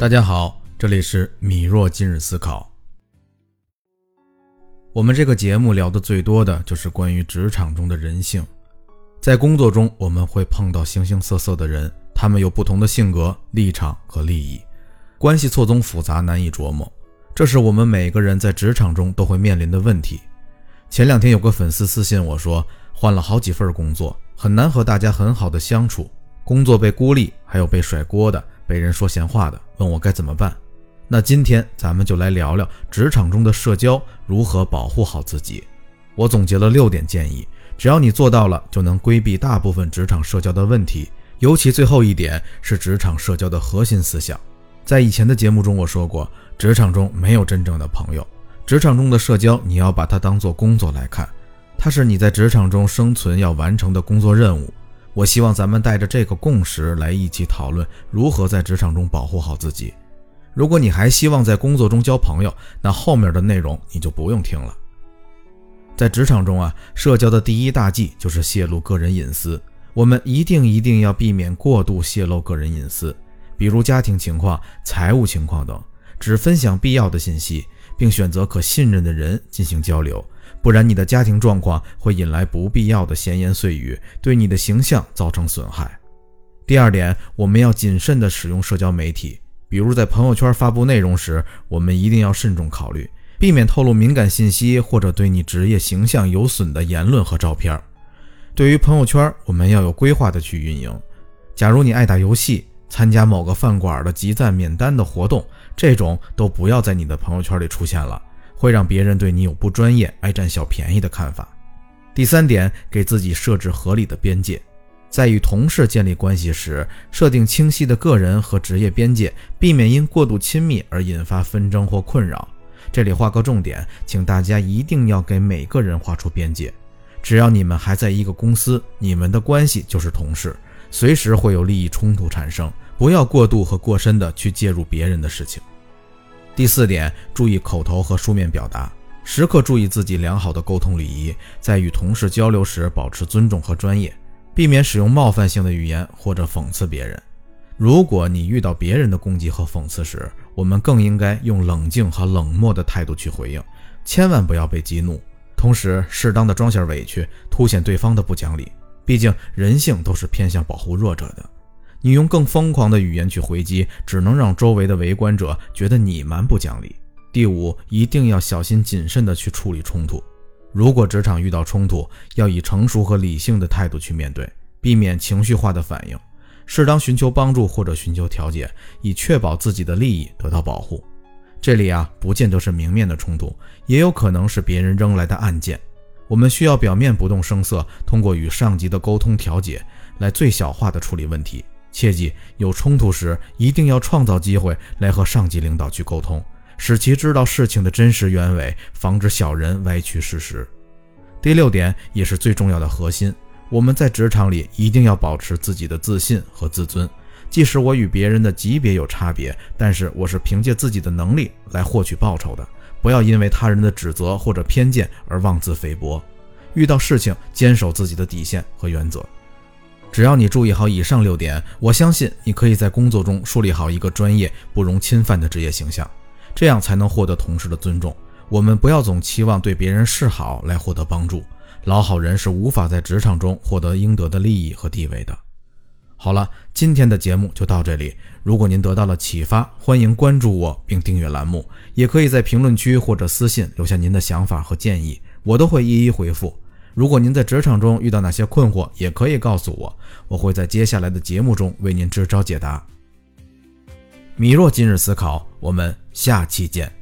大家好，这里是米若今日思考。我们这个节目聊的最多的就是关于职场中的人性。在工作中，我们会碰到形形色色的人，他们有不同的性格、立场和利益，关系错综复杂，难以琢磨。这是我们每个人在职场中都会面临的问题。前两天有个粉丝私信我说，换了好几份工作，很难和大家很好的相处，工作被孤立，还有被甩锅的。被人说闲话的，问我该怎么办。那今天咱们就来聊聊职场中的社交如何保护好自己。我总结了六点建议，只要你做到了，就能规避大部分职场社交的问题。尤其最后一点是职场社交的核心思想。在以前的节目中我说过，职场中没有真正的朋友，职场中的社交你要把它当做工作来看，它是你在职场中生存要完成的工作任务。我希望咱们带着这个共识来一起讨论如何在职场中保护好自己。如果你还希望在工作中交朋友，那后面的内容你就不用听了。在职场中啊，社交的第一大忌就是泄露个人隐私。我们一定一定要避免过度泄露个人隐私，比如家庭情况、财务情况等，只分享必要的信息，并选择可信任的人进行交流。不然，你的家庭状况会引来不必要的闲言碎语，对你的形象造成损害。第二点，我们要谨慎地使用社交媒体，比如在朋友圈发布内容时，我们一定要慎重考虑，避免透露敏感信息或者对你职业形象有损的言论和照片。对于朋友圈，我们要有规划地去运营。假如你爱打游戏，参加某个饭馆的集赞免单的活动，这种都不要在你的朋友圈里出现了。会让别人对你有不专业、爱占小便宜的看法。第三点，给自己设置合理的边界，在与同事建立关系时，设定清晰的个人和职业边界，避免因过度亲密而引发纷争或困扰。这里画个重点，请大家一定要给每个人画出边界。只要你们还在一个公司，你们的关系就是同事，随时会有利益冲突产生，不要过度和过深的去介入别人的事情。第四点，注意口头和书面表达，时刻注意自己良好的沟通礼仪，在与同事交流时保持尊重和专业，避免使用冒犯性的语言或者讽刺别人。如果你遇到别人的攻击和讽刺时，我们更应该用冷静和冷漠的态度去回应，千万不要被激怒，同时适当的装下委屈，凸显对方的不讲理。毕竟人性都是偏向保护弱者的。你用更疯狂的语言去回击，只能让周围的围观者觉得你蛮不讲理。第五，一定要小心谨慎地去处理冲突。如果职场遇到冲突，要以成熟和理性的态度去面对，避免情绪化的反应，适当寻求帮助或者寻求调解，以确保自己的利益得到保护。这里啊，不见得是明面的冲突，也有可能是别人扔来的暗箭。我们需要表面不动声色，通过与上级的沟通调解，来最小化的处理问题。切记，有冲突时一定要创造机会来和上级领导去沟通，使其知道事情的真实原委，防止小人歪曲事实。第六点也是最重要的核心，我们在职场里一定要保持自己的自信和自尊。即使我与别人的级别有差别，但是我是凭借自己的能力来获取报酬的。不要因为他人的指责或者偏见而妄自菲薄。遇到事情，坚守自己的底线和原则。只要你注意好以上六点，我相信你可以在工作中树立好一个专业、不容侵犯的职业形象，这样才能获得同事的尊重。我们不要总期望对别人示好来获得帮助，老好人是无法在职场中获得应得的利益和地位的。好了，今天的节目就到这里。如果您得到了启发，欢迎关注我并订阅栏目，也可以在评论区或者私信留下您的想法和建议，我都会一一回复。如果您在职场中遇到哪些困惑，也可以告诉我，我会在接下来的节目中为您支招解答。米若今日思考，我们下期见。